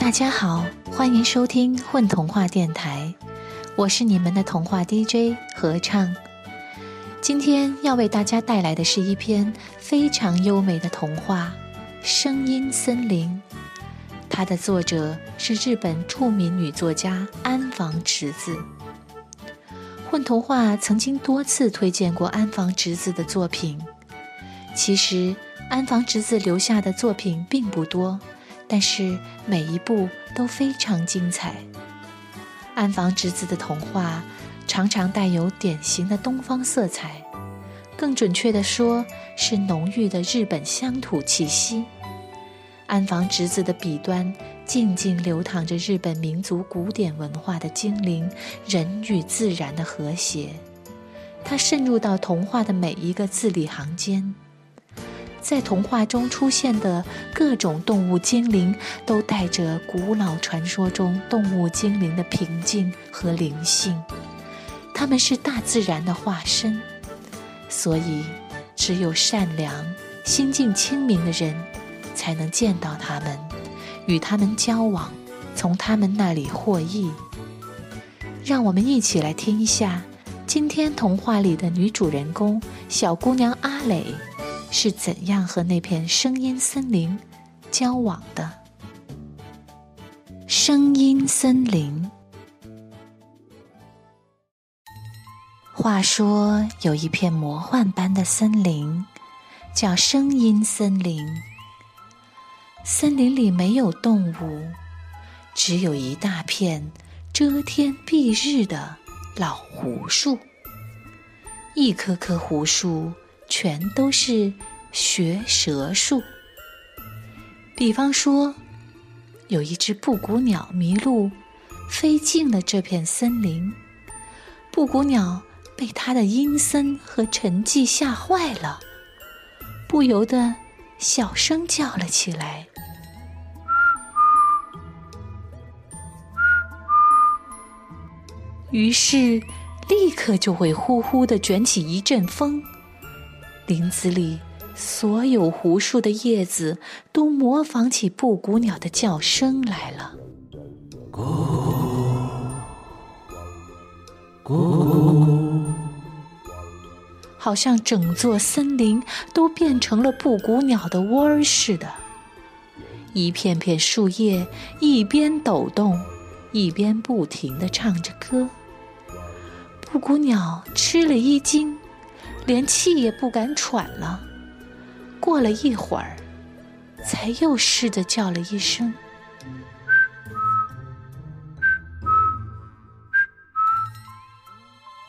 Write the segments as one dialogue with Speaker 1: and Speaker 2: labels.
Speaker 1: 大家好，欢迎收听混童话电台，我是你们的童话 DJ 合唱。今天要为大家带来的是一篇非常优美的童话《声音森林》，它的作者是日本著名女作家安房直子。混童话曾经多次推荐过安房直子的作品，其实安房直子留下的作品并不多。但是每一部都非常精彩。安房直子的童话常常带有典型的东方色彩，更准确地说是浓郁的日本乡土气息。安房直子的笔端静静流淌着日本民族古典文化的精灵，人与自然的和谐。它渗入到童话的每一个字里行间。在童话中出现的各种动物精灵，都带着古老传说中动物精灵的平静和灵性。他们是大自然的化身，所以只有善良、心境清明的人，才能见到他们，与他们交往，从他们那里获益。让我们一起来听一下今天童话里的女主人公小姑娘阿蕾。是怎样和那片声音森林交往的？声音森林。话说有一片魔幻般的森林，叫声音森林。森林里没有动物，只有一大片遮天蔽日的老胡树，一棵棵胡树。全都是学蛇术。比方说，有一只布谷鸟迷路，飞进了这片森林。布谷鸟被它的阴森和沉寂吓坏了，不由得小声叫了起来。于是，立刻就会呼呼的卷起一阵风。林子里所有胡树的叶子都模仿起布谷鸟的叫声来了，咕咕，好像整座森林都变成了布谷鸟的窝儿似的。一片片树叶一边抖动，一边不停地唱着歌。布谷鸟吃了一惊。连气也不敢喘了。过了一会儿，才又试着叫了一声。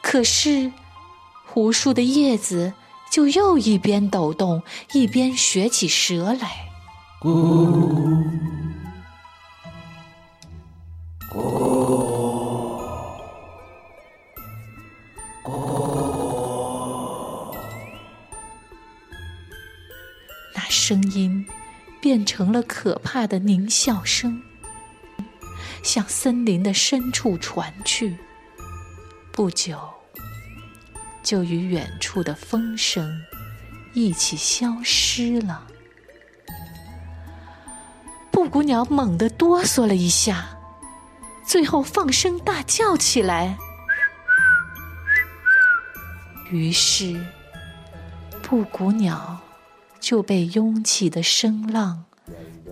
Speaker 1: 可是，胡树的叶子就又一边抖动，一边学起蛇来。咕咕。声音变成了可怕的狞笑声，向森林的深处传去。不久，就与远处的风声一起消失了。布谷鸟猛地哆嗦了一下，最后放声大叫起来。于是，布谷鸟。就被涌起的声浪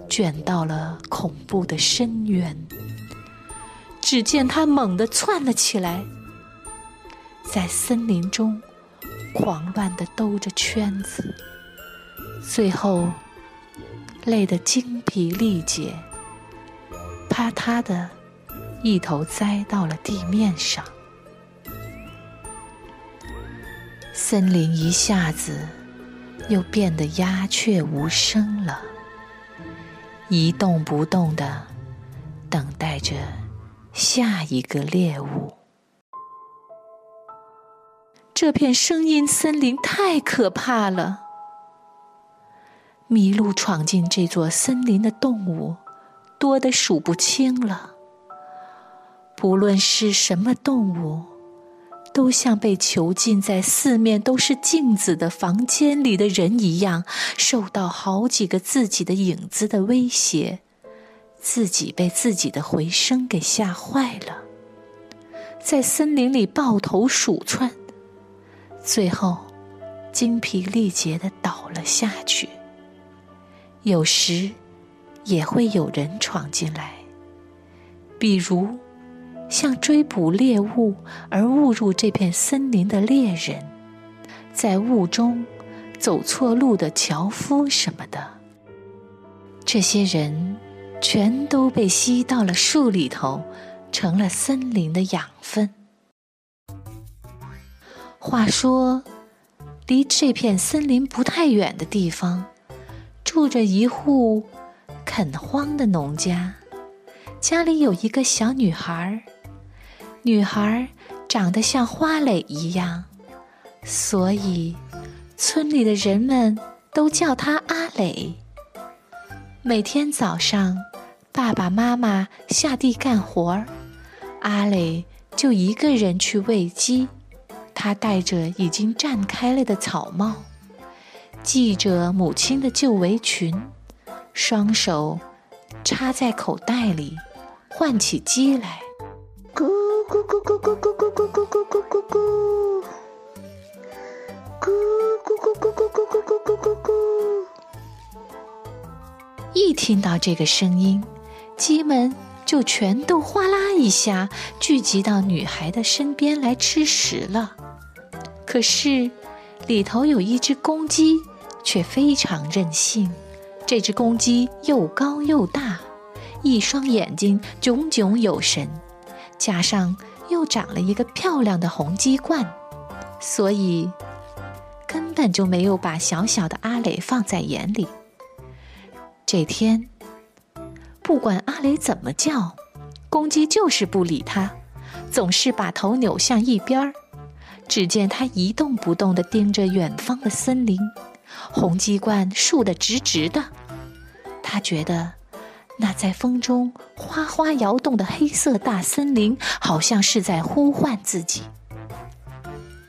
Speaker 1: 卷到了恐怖的深渊。只见他猛地窜了起来，在森林中狂乱地兜着圈子，最后累得精疲力竭，啪嗒的一头栽到了地面上。森林一下子。又变得鸦雀无声了，一动不动的等待着下一个猎物。这片声音森林太可怕了，迷路闯进这座森林的动物多得数不清了。不论是什么动物。都像被囚禁在四面都是镜子的房间里的人一样，受到好几个自己的影子的威胁，自己被自己的回声给吓坏了，在森林里抱头鼠窜，最后精疲力竭的倒了下去。有时也会有人闯进来，比如像追捕猎物而误入这片森林的猎人，在雾中走错路的樵夫什么的。这些人全都被吸到了树里头，成了森林的养分。话说，离这片森林不太远的地方，住着一户垦荒的农家，家里有一个小女孩儿，女孩长得像花蕾一样，所以村里的人们都叫她阿蕾。每天早上，爸爸妈妈下地干活儿，阿磊就一个人去喂鸡。他戴着已经绽开了的草帽，系着母亲的旧围裙，双手插在口袋里，唤起鸡来。咕咕咕咕咕咕咕咕咕咕咕咕咕，咕咕咕咕咕咕咕咕咕咕咕。一听到这个声音，鸡们就全都哗啦一下聚集到女孩的身边来吃食了。可是，里头有一只公鸡，却非常任性。这只公鸡又高又大，一双眼睛炯炯有神，加上又长了一个漂亮的红鸡冠，所以根本就没有把小小的阿磊放在眼里。这天，不管阿雷怎么叫，公鸡就是不理他，总是把头扭向一边儿。只见他一动不动地盯着远方的森林，红鸡冠竖得直直的。他觉得，那在风中哗哗摇动的黑色大森林，好像是在呼唤自己。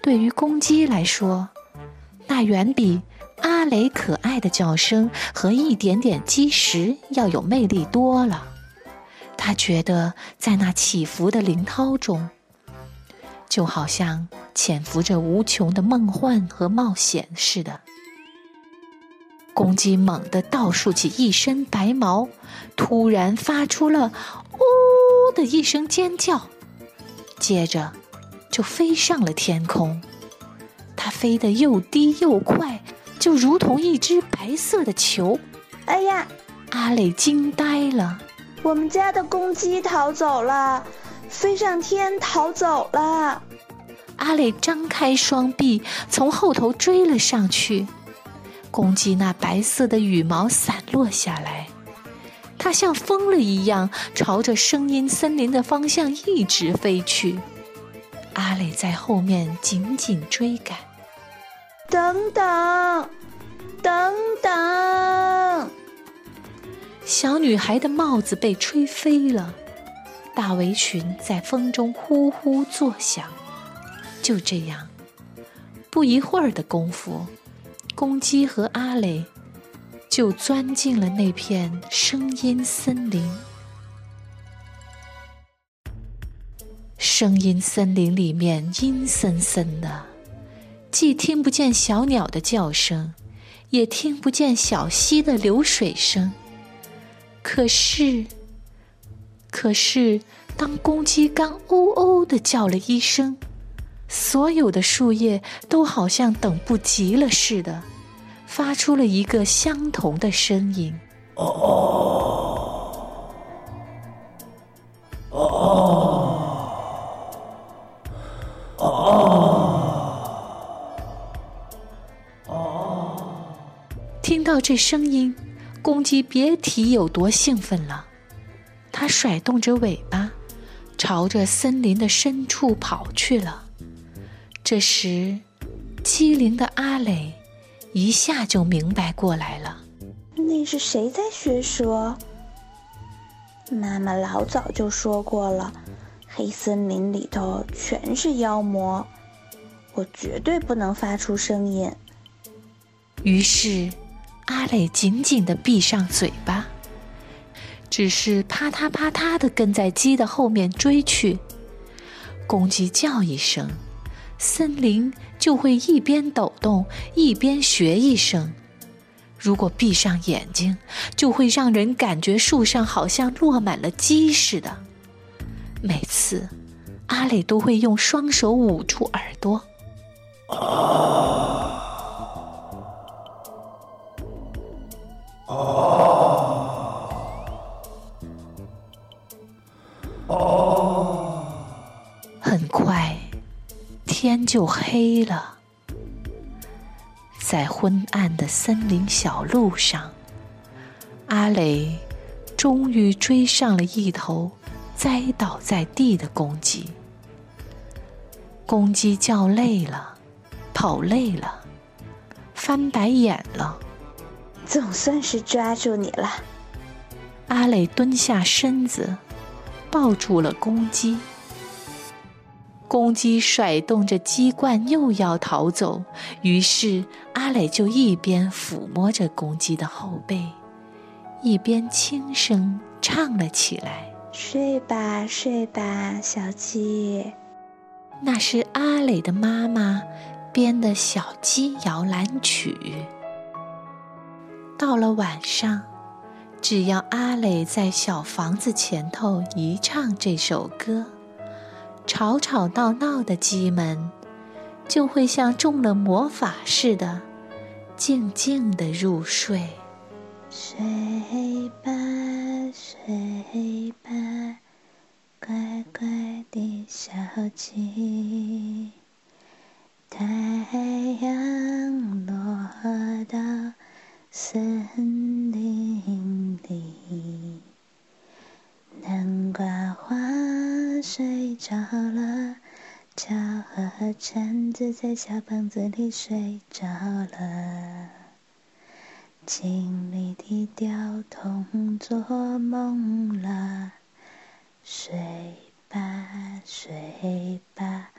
Speaker 1: 对于公鸡来说，那远比……阿雷可爱的叫声和一点点积石要有魅力多了。他觉得在那起伏的林涛中，就好像潜伏着无穷的梦幻和冒险似的。公鸡猛地倒竖起一身白毛，突然发出了“呜”的一声尖叫，接着就飞上了天空。它飞得又低又快。就如同一只白色的球，
Speaker 2: 哎呀！
Speaker 1: 阿磊惊呆了。
Speaker 2: 我们家的公鸡逃走了，飞上天逃走了。
Speaker 1: 阿磊张开双臂，从后头追了上去。公鸡那白色的羽毛散落下来，它像疯了一样，朝着声音森林的方向一直飞去。阿磊在后面紧紧追赶。
Speaker 2: 等等，等等！
Speaker 1: 小女孩的帽子被吹飞了，大围裙在风中呼呼作响。就这样，不一会儿的功夫，公鸡和阿磊就钻进了那片声音森林。声音森林里面阴森森的。既听不见小鸟的叫声，也听不见小溪的流水声。可是，可是，当公鸡刚“喔喔”的叫了一声，所有的树叶都好像等不及了似的，发出了一个相同的声音：“哦哦，哦哦，哦。”听到这声音，公鸡别提有多兴奋了。它甩动着尾巴，朝着森林的深处跑去了。这时，机灵的阿磊一下就明白过来了：
Speaker 2: 那是谁在学蛇？妈妈老早就说过了，黑森林里头全是妖魔，我绝对不能发出声音。
Speaker 1: 于是。阿磊紧紧地闭上嘴巴，只是啪嗒啪嗒地跟在鸡的后面追去。公鸡叫一声，森林就会一边抖动一边学一声。如果闭上眼睛，就会让人感觉树上好像落满了鸡似的。每次，阿磊都会用双手捂住耳朵。就黑了。在昏暗的森林小路上，阿磊终于追上了一头栽倒在地的公鸡。公鸡叫累了，跑累了，翻白眼了。
Speaker 2: 总算是抓住你了。
Speaker 1: 阿磊蹲下身子，抱住了公鸡。公鸡甩动着鸡冠，又要逃走。于是阿磊就一边抚摸着公鸡的后背，一边轻声唱了起来：“
Speaker 2: 睡吧，睡吧，小鸡。”
Speaker 1: 那是阿磊的妈妈编的小鸡摇篮曲。到了晚上，只要阿磊在小房子前头一唱这首歌。吵吵闹闹的鸡们，就会像中了魔法似的，静静的入睡。
Speaker 2: 睡吧，睡吧，乖乖的小鸡。太阳落到森林里，睡着了，巧和橙子在小房子里睡着了。经理的吊桶做梦了，睡吧睡吧，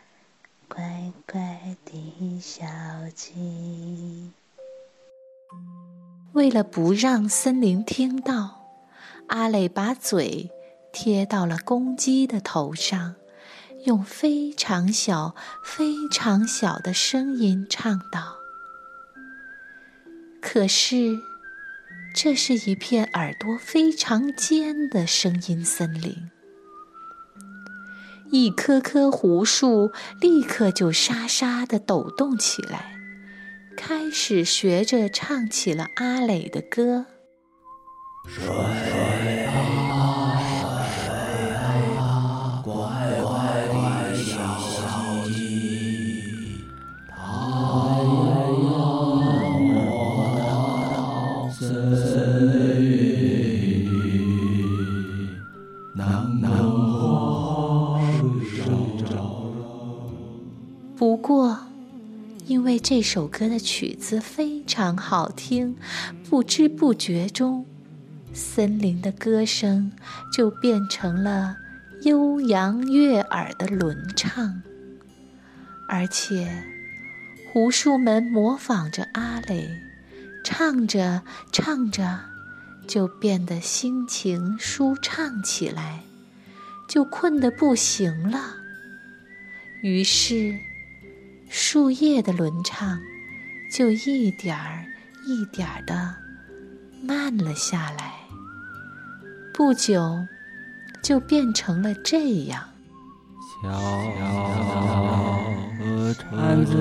Speaker 2: 乖乖的小鸡。
Speaker 1: 为了不让森林听到，阿磊把嘴。贴到了公鸡的头上，用非常小、非常小的声音唱道：“可是，这是一片耳朵非常尖的声音森林，一棵棵胡树立刻就沙沙地抖动起来，开始学着唱起了阿磊的歌。”这首歌的曲子非常好听，不知不觉中，森林的歌声就变成了悠扬悦耳的轮唱，而且胡树们模仿着阿磊，唱着唱着，就变得心情舒畅起来，就困得不行了，于是。树叶的轮唱，就一点儿一点儿的慢了下来。不久，就变成了这样。小河船在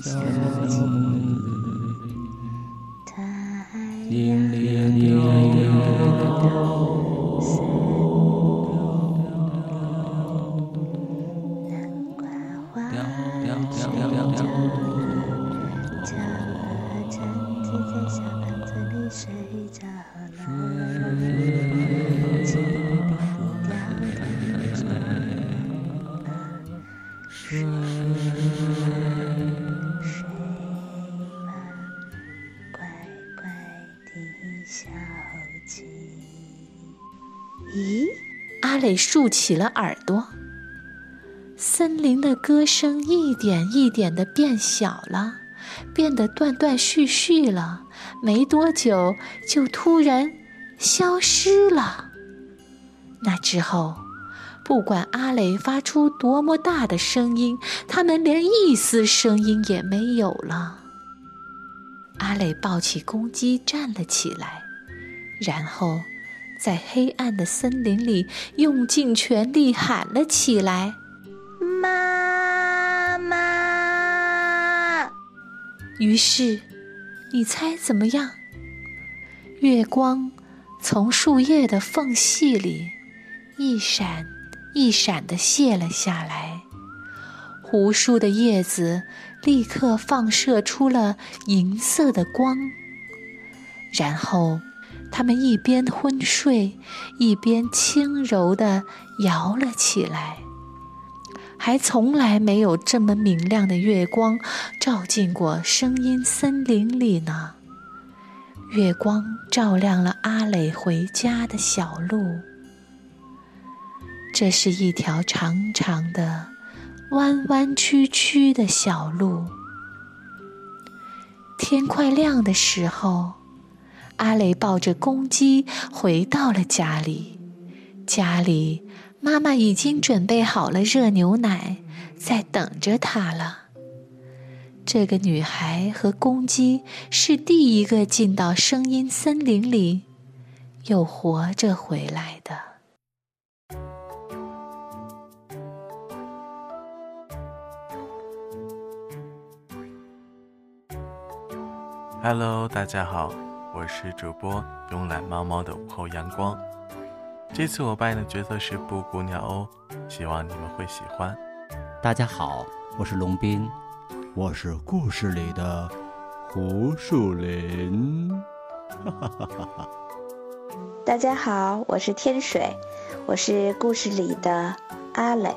Speaker 1: 小小鸡咦，阿磊竖起了耳朵。森林的歌声一点一点的变小了，变得断断续续了，没多久就突然消失了。那之后，不管阿磊发出多么大的声音，他们连一丝声音也没有了。阿磊抱起公鸡站了起来，然后在黑暗的森林里用尽全力喊了起来：“
Speaker 2: 妈妈！”
Speaker 1: 于是，你猜怎么样？月光从树叶的缝隙里一闪一闪的泻了下来，胡树的叶子。立刻放射出了银色的光，然后他们一边昏睡，一边轻柔地摇了起来。还从来没有这么明亮的月光照进过声音森林里呢。月光照亮了阿磊回家的小路，这是一条长长的。弯弯曲曲的小路。天快亮的时候，阿雷抱着公鸡回到了家里。家里，妈妈已经准备好了热牛奶，在等着他了。这个女孩和公鸡是第一个进到声音森林里，又活着回来的。
Speaker 3: Hello，大家好，我是主播慵懒猫猫的午后阳光。这次我扮演的角色是布谷鸟哦，希望你们会喜欢。
Speaker 4: 大家好，我是龙斌，
Speaker 5: 我是故事里的胡树林。
Speaker 2: 哈哈哈哈大家好，我是天水，我是故事里的阿磊。